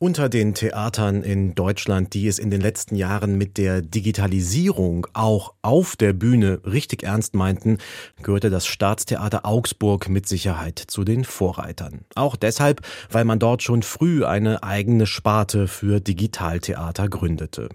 unter den Theatern in Deutschland, die es in den letzten Jahren mit der Digitalisierung auch auf der Bühne richtig ernst meinten, gehörte das Staatstheater Augsburg mit Sicherheit zu den Vorreitern. Auch deshalb, weil man dort schon früh eine eigene Sparte für Digitaltheater gründete.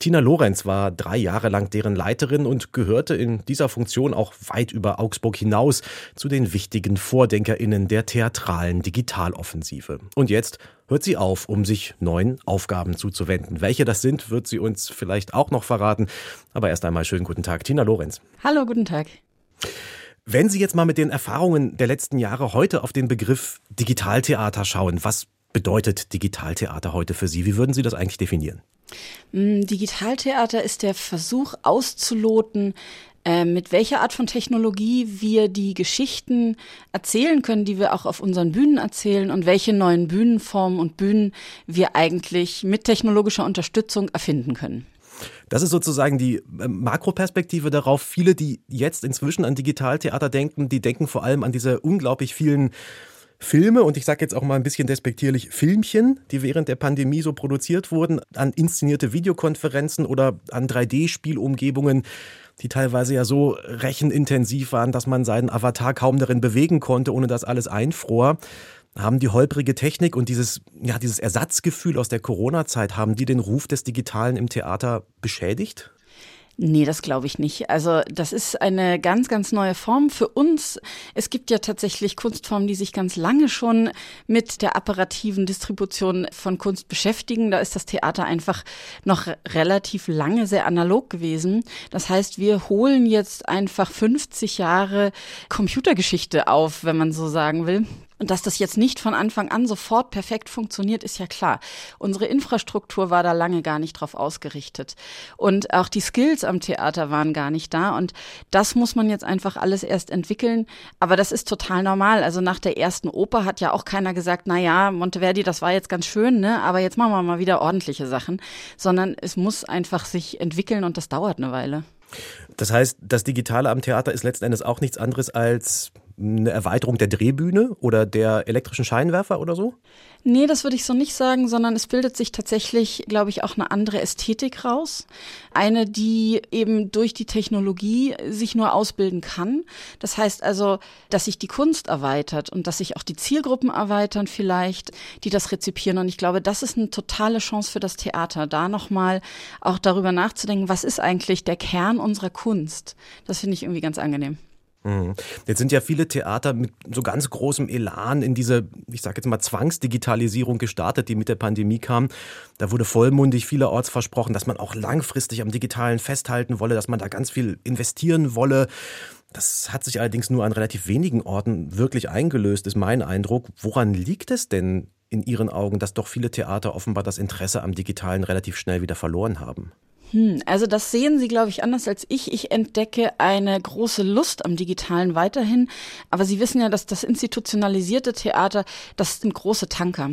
Tina Lorenz war drei Jahre lang deren Leiterin und gehörte in dieser Funktion auch weit über Augsburg hinaus zu den wichtigen VordenkerInnen der theatralen Digitaloffensive. Und jetzt hört sie auf, um sich neuen Aufgaben zuzuwenden. Welche das sind, wird sie uns vielleicht auch noch verraten. Aber erst einmal schönen guten Tag, Tina Lorenz. Hallo, guten Tag. Wenn Sie jetzt mal mit den Erfahrungen der letzten Jahre heute auf den Begriff Digitaltheater schauen, was bedeutet Digitaltheater heute für Sie? Wie würden Sie das eigentlich definieren? Mm, Digitaltheater ist der Versuch auszuloten, äh, mit welcher Art von Technologie wir die Geschichten erzählen können, die wir auch auf unseren Bühnen erzählen und welche neuen Bühnenformen und Bühnen wir eigentlich mit technologischer Unterstützung erfinden können. Das ist sozusagen die äh, Makroperspektive darauf. Viele, die jetzt inzwischen an Digitaltheater denken, die denken vor allem an diese unglaublich vielen Filme und ich sage jetzt auch mal ein bisschen despektierlich Filmchen, die während der Pandemie so produziert wurden, an inszenierte Videokonferenzen oder an 3D-Spielumgebungen, die teilweise ja so rechenintensiv waren, dass man seinen Avatar kaum darin bewegen konnte, ohne dass alles einfror. Haben die holprige Technik und dieses, ja, dieses Ersatzgefühl aus der Corona-Zeit, haben die den Ruf des Digitalen im Theater beschädigt? Nee, das glaube ich nicht. Also das ist eine ganz, ganz neue Form für uns. Es gibt ja tatsächlich Kunstformen, die sich ganz lange schon mit der apparativen Distribution von Kunst beschäftigen. Da ist das Theater einfach noch relativ lange sehr analog gewesen. Das heißt, wir holen jetzt einfach 50 Jahre Computergeschichte auf, wenn man so sagen will. Und dass das jetzt nicht von Anfang an sofort perfekt funktioniert, ist ja klar. Unsere Infrastruktur war da lange gar nicht drauf ausgerichtet. Und auch die Skills am Theater waren gar nicht da. Und das muss man jetzt einfach alles erst entwickeln. Aber das ist total normal. Also nach der ersten Oper hat ja auch keiner gesagt, na ja, Monteverdi, das war jetzt ganz schön, ne? Aber jetzt machen wir mal wieder ordentliche Sachen. Sondern es muss einfach sich entwickeln und das dauert eine Weile. Das heißt, das Digitale am Theater ist letzten Endes auch nichts anderes als eine Erweiterung der Drehbühne oder der elektrischen Scheinwerfer oder so? Nee, das würde ich so nicht sagen, sondern es bildet sich tatsächlich, glaube ich, auch eine andere Ästhetik raus. Eine, die eben durch die Technologie sich nur ausbilden kann. Das heißt also, dass sich die Kunst erweitert und dass sich auch die Zielgruppen erweitern vielleicht, die das rezipieren. Und ich glaube, das ist eine totale Chance für das Theater, da nochmal auch darüber nachzudenken, was ist eigentlich der Kern unserer Kunst. Das finde ich irgendwie ganz angenehm. Mhm. Jetzt sind ja viele Theater mit so ganz großem Elan in diese, ich sage jetzt mal, Zwangsdigitalisierung gestartet, die mit der Pandemie kam. Da wurde vollmundig vielerorts versprochen, dass man auch langfristig am Digitalen festhalten wolle, dass man da ganz viel investieren wolle. Das hat sich allerdings nur an relativ wenigen Orten wirklich eingelöst, ist mein Eindruck. Woran liegt es denn in Ihren Augen, dass doch viele Theater offenbar das Interesse am Digitalen relativ schnell wieder verloren haben? Hm, also das sehen Sie, glaube ich, anders als ich. Ich entdecke eine große Lust am Digitalen weiterhin. Aber Sie wissen ja, dass das institutionalisierte Theater, das sind große Tanker.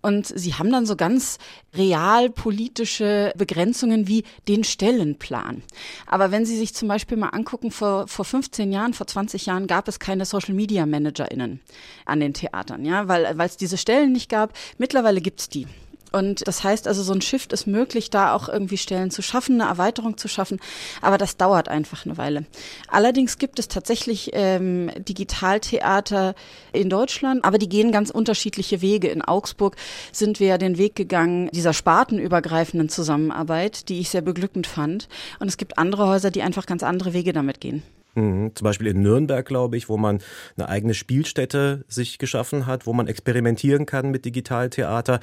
Und Sie haben dann so ganz realpolitische Begrenzungen wie den Stellenplan. Aber wenn Sie sich zum Beispiel mal angucken, vor, vor 15 Jahren, vor 20 Jahren gab es keine Social Media ManagerInnen an den Theatern, ja, weil es diese Stellen nicht gab. Mittlerweile gibt's die. Und das heißt also, so ein Shift ist möglich, da auch irgendwie Stellen zu schaffen, eine Erweiterung zu schaffen. Aber das dauert einfach eine Weile. Allerdings gibt es tatsächlich ähm, Digitaltheater in Deutschland, aber die gehen ganz unterschiedliche Wege. In Augsburg sind wir ja den Weg gegangen dieser spartenübergreifenden Zusammenarbeit, die ich sehr beglückend fand. Und es gibt andere Häuser, die einfach ganz andere Wege damit gehen. Mhm. Zum Beispiel in Nürnberg, glaube ich, wo man eine eigene Spielstätte sich geschaffen hat, wo man experimentieren kann mit Digitaltheater.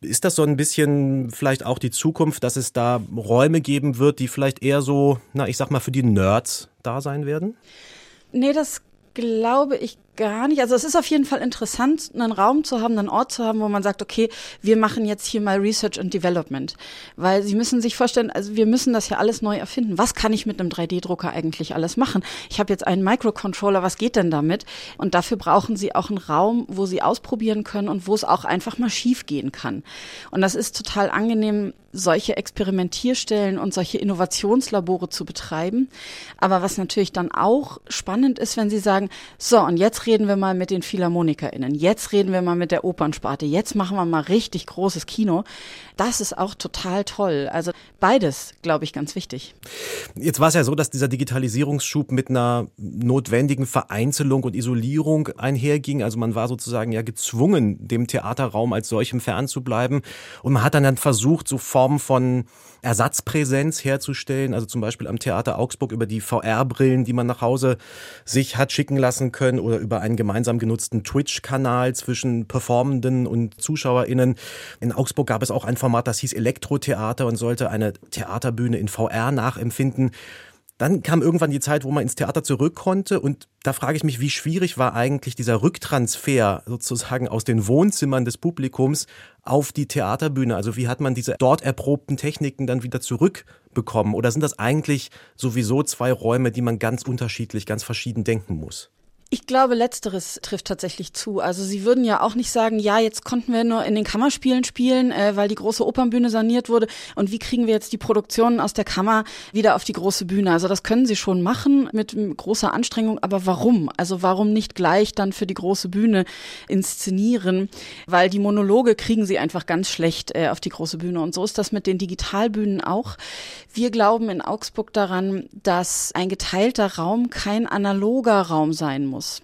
Ist das so ein bisschen vielleicht auch die Zukunft, dass es da Räume geben wird, die vielleicht eher so, na, ich sag mal, für die Nerds da sein werden? Nee, das glaube ich gar nicht. Also es ist auf jeden Fall interessant, einen Raum zu haben, einen Ort zu haben, wo man sagt, okay, wir machen jetzt hier mal Research and Development. Weil Sie müssen sich vorstellen, also wir müssen das ja alles neu erfinden. Was kann ich mit einem 3D-Drucker eigentlich alles machen? Ich habe jetzt einen Microcontroller, was geht denn damit? Und dafür brauchen Sie auch einen Raum, wo Sie ausprobieren können und wo es auch einfach mal schief gehen kann. Und das ist total angenehm, solche Experimentierstellen und solche Innovationslabore zu betreiben. Aber was natürlich dann auch spannend ist, wenn Sie sagen, so, und jetzt reden wir mal mit den PhilharmonikerInnen, jetzt reden wir mal mit der Opernsparte, jetzt machen wir mal richtig großes Kino. Das ist auch total toll. Also beides, glaube ich, ganz wichtig. Jetzt war es ja so, dass dieser Digitalisierungsschub mit einer notwendigen Vereinzelung und Isolierung einherging. Also man war sozusagen ja gezwungen, dem Theaterraum als solchem fernzubleiben. Und man hat dann, dann versucht, so Formen von Ersatzpräsenz herzustellen. Also zum Beispiel am Theater Augsburg über die VR-Brillen, die man nach Hause sich hat schicken lassen können oder über einen gemeinsam genutzten Twitch-Kanal zwischen Performenden und ZuschauerInnen. In Augsburg gab es auch ein Format, das hieß Elektrotheater und sollte eine Theaterbühne in VR nachempfinden. Dann kam irgendwann die Zeit, wo man ins Theater zurück konnte und da frage ich mich, wie schwierig war eigentlich dieser Rücktransfer sozusagen aus den Wohnzimmern des Publikums auf die Theaterbühne? Also wie hat man diese dort erprobten Techniken dann wieder zurückbekommen? Oder sind das eigentlich sowieso zwei Räume, die man ganz unterschiedlich, ganz verschieden denken muss? Ich glaube, letzteres trifft tatsächlich zu. Also sie würden ja auch nicht sagen, ja, jetzt konnten wir nur in den Kammerspielen spielen, äh, weil die große Opernbühne saniert wurde. Und wie kriegen wir jetzt die Produktionen aus der Kammer wieder auf die große Bühne? Also das können sie schon machen mit großer Anstrengung. Aber warum? Also warum nicht gleich dann für die große Bühne inszenieren? Weil die Monologe kriegen sie einfach ganz schlecht äh, auf die große Bühne. Und so ist das mit den Digitalbühnen auch. Wir glauben in Augsburg daran, dass ein geteilter Raum kein analoger Raum sein muss muss.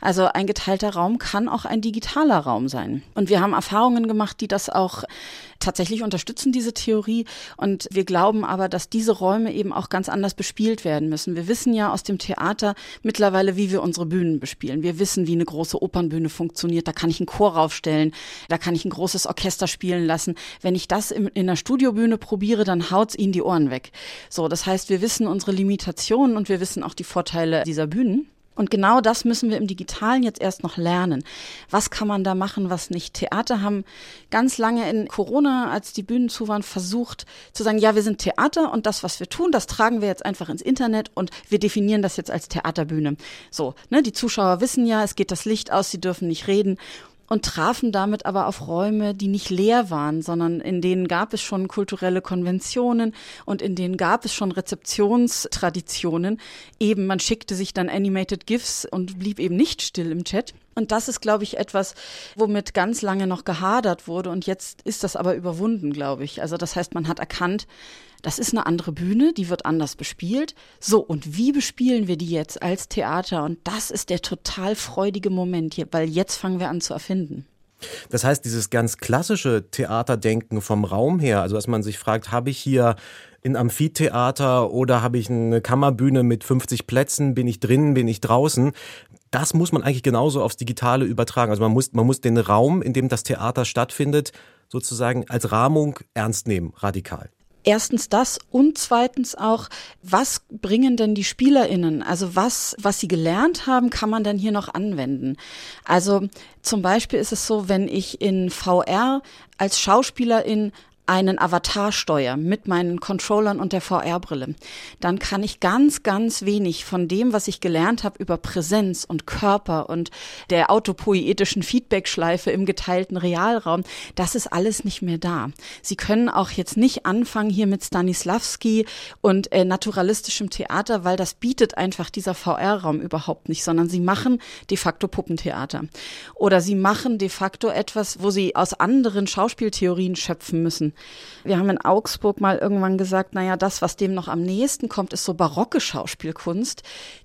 Also ein geteilter Raum kann auch ein digitaler Raum sein. Und wir haben Erfahrungen gemacht, die das auch tatsächlich unterstützen, diese Theorie. Und wir glauben aber, dass diese Räume eben auch ganz anders bespielt werden müssen. Wir wissen ja aus dem Theater mittlerweile, wie wir unsere Bühnen bespielen. Wir wissen, wie eine große Opernbühne funktioniert. Da kann ich einen Chor raufstellen, da kann ich ein großes Orchester spielen lassen. Wenn ich das in, in einer Studiobühne probiere, dann haut's ihnen die Ohren weg. So, das heißt, wir wissen unsere Limitationen und wir wissen auch die Vorteile dieser Bühnen. Und genau das müssen wir im Digitalen jetzt erst noch lernen. Was kann man da machen, was nicht? Theater haben ganz lange in Corona, als die Bühnen zu waren, versucht zu sagen, ja, wir sind Theater und das, was wir tun, das tragen wir jetzt einfach ins Internet und wir definieren das jetzt als Theaterbühne. So, ne, die Zuschauer wissen ja, es geht das Licht aus, sie dürfen nicht reden und trafen damit aber auf Räume, die nicht leer waren, sondern in denen gab es schon kulturelle Konventionen und in denen gab es schon Rezeptionstraditionen. Eben, man schickte sich dann Animated GIFs und blieb eben nicht still im Chat. Und das ist, glaube ich, etwas, womit ganz lange noch gehadert wurde. Und jetzt ist das aber überwunden, glaube ich. Also das heißt, man hat erkannt, das ist eine andere Bühne, die wird anders bespielt. So, und wie bespielen wir die jetzt als Theater? Und das ist der total freudige Moment hier, weil jetzt fangen wir an zu erfinden. Das heißt, dieses ganz klassische Theaterdenken vom Raum her, also dass man sich fragt, habe ich hier ein Amphitheater oder habe ich eine Kammerbühne mit 50 Plätzen, bin ich drinnen, bin ich draußen? Das muss man eigentlich genauso aufs Digitale übertragen. Also man muss, man muss den Raum, in dem das Theater stattfindet, sozusagen als Rahmung ernst nehmen, radikal. Erstens das und zweitens auch, was bringen denn die SpielerInnen? Also was, was sie gelernt haben, kann man dann hier noch anwenden? Also zum Beispiel ist es so, wenn ich in VR als Schauspielerin einen Avatar steuere mit meinen Controllern und der VR-Brille, dann kann ich ganz, ganz wenig von dem, was ich gelernt habe über Präsenz und Körper und der autopoietischen Feedback-Schleife im geteilten Realraum, das ist alles nicht mehr da. Sie können auch jetzt nicht anfangen hier mit Stanislavski und äh, naturalistischem Theater, weil das bietet einfach dieser VR-Raum überhaupt nicht, sondern sie machen de facto Puppentheater. Oder sie machen de facto etwas, wo sie aus anderen Schauspieltheorien schöpfen müssen. Wir haben in Augsburg mal irgendwann gesagt, naja, das, was dem noch am nächsten kommt, ist so barocke Schauspielkunst,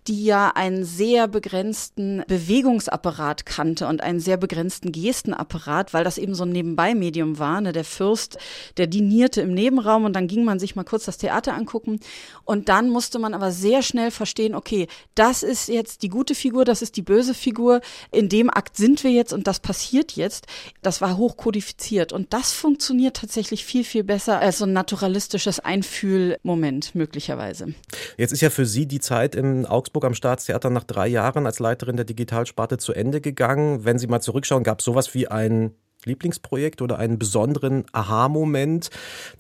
die ja einen sehr begrenzten Bewegungsapparat kannte und einen sehr begrenzten Gestenapparat, weil das eben so ein Nebenbei-Medium war. Ne? Der Fürst, der dinierte im Nebenraum und dann ging man sich mal kurz das Theater angucken und dann musste man aber sehr schnell verstehen, okay, das ist jetzt die gute Figur, das ist die böse Figur, in dem Akt sind wir jetzt und das passiert jetzt. Das war hochkodifiziert und das funktioniert tatsächlich tatsächlich viel, viel besser als so ein naturalistisches Einfühlmoment möglicherweise. Jetzt ist ja für Sie die Zeit in Augsburg am Staatstheater nach drei Jahren als Leiterin der Digitalsparte zu Ende gegangen. Wenn Sie mal zurückschauen, gab es sowas wie ein Lieblingsprojekt oder einen besonderen Aha-Moment,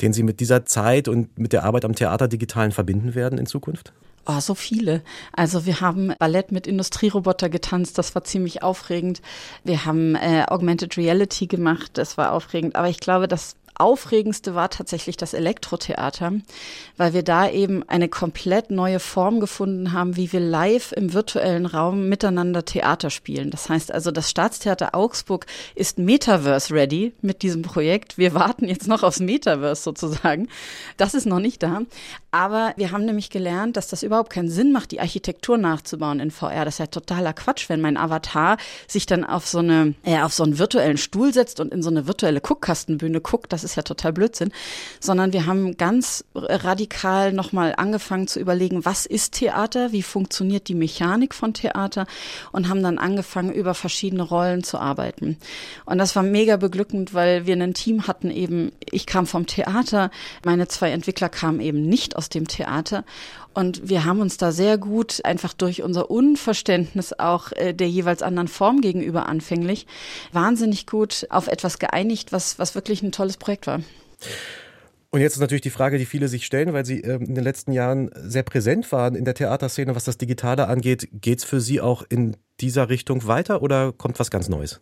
den Sie mit dieser Zeit und mit der Arbeit am Theater Digitalen verbinden werden in Zukunft? Oh, so viele. Also wir haben Ballett mit Industrieroboter getanzt, das war ziemlich aufregend. Wir haben äh, Augmented Reality gemacht, das war aufregend. Aber ich glaube, das Aufregendste war tatsächlich das Elektrotheater, weil wir da eben eine komplett neue Form gefunden haben, wie wir live im virtuellen Raum miteinander Theater spielen. Das heißt also, das Staatstheater Augsburg ist Metaverse ready mit diesem Projekt. Wir warten jetzt noch aufs Metaverse sozusagen. Das ist noch nicht da. Aber wir haben nämlich gelernt, dass das überhaupt keinen Sinn macht, die Architektur nachzubauen in VR. Das ist ja totaler Quatsch, wenn mein Avatar sich dann auf so eine, äh, auf so einen virtuellen Stuhl setzt und in so eine virtuelle Guckkastenbühne guckt. Das ist ja total Blödsinn, sondern wir haben ganz radikal nochmal angefangen zu überlegen, was ist Theater, wie funktioniert die Mechanik von Theater und haben dann angefangen, über verschiedene Rollen zu arbeiten. Und das war mega beglückend, weil wir ein Team hatten eben, ich kam vom Theater, meine zwei Entwickler kamen eben nicht aus dem Theater und wir haben uns da sehr gut einfach durch unser Unverständnis auch äh, der jeweils anderen Form gegenüber anfänglich wahnsinnig gut auf etwas geeinigt, was, was wirklich ein tolles Projekt war. Und jetzt ist natürlich die Frage, die viele sich stellen, weil Sie ähm, in den letzten Jahren sehr präsent waren in der Theaterszene, was das Digitale angeht. Geht es für Sie auch in dieser Richtung weiter oder kommt was ganz Neues?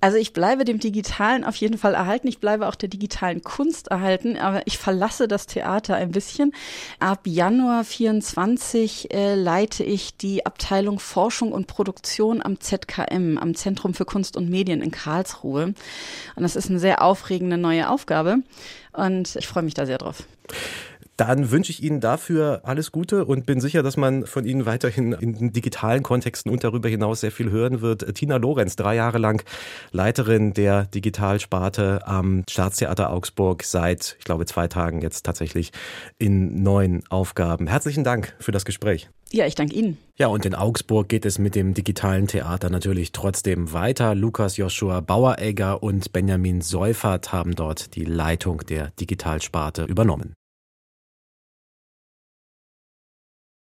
Also ich bleibe dem Digitalen auf jeden Fall erhalten. Ich bleibe auch der digitalen Kunst erhalten, aber ich verlasse das Theater ein bisschen. Ab Januar 24 äh, leite ich die Abteilung Forschung und Produktion am ZKM, am Zentrum für Kunst und Medien in Karlsruhe. Und das ist eine sehr aufregende neue Aufgabe. Und ich freue mich da sehr drauf. Dann wünsche ich Ihnen dafür alles Gute und bin sicher, dass man von Ihnen weiterhin in digitalen Kontexten und darüber hinaus sehr viel hören wird. Tina Lorenz, drei Jahre lang Leiterin der Digitalsparte am Staatstheater Augsburg, seit, ich glaube, zwei Tagen jetzt tatsächlich in neuen Aufgaben. Herzlichen Dank für das Gespräch. Ja, ich danke Ihnen. Ja, und in Augsburg geht es mit dem digitalen Theater natürlich trotzdem weiter. Lukas Joshua Baueregger und Benjamin Seufert haben dort die Leitung der Digitalsparte übernommen.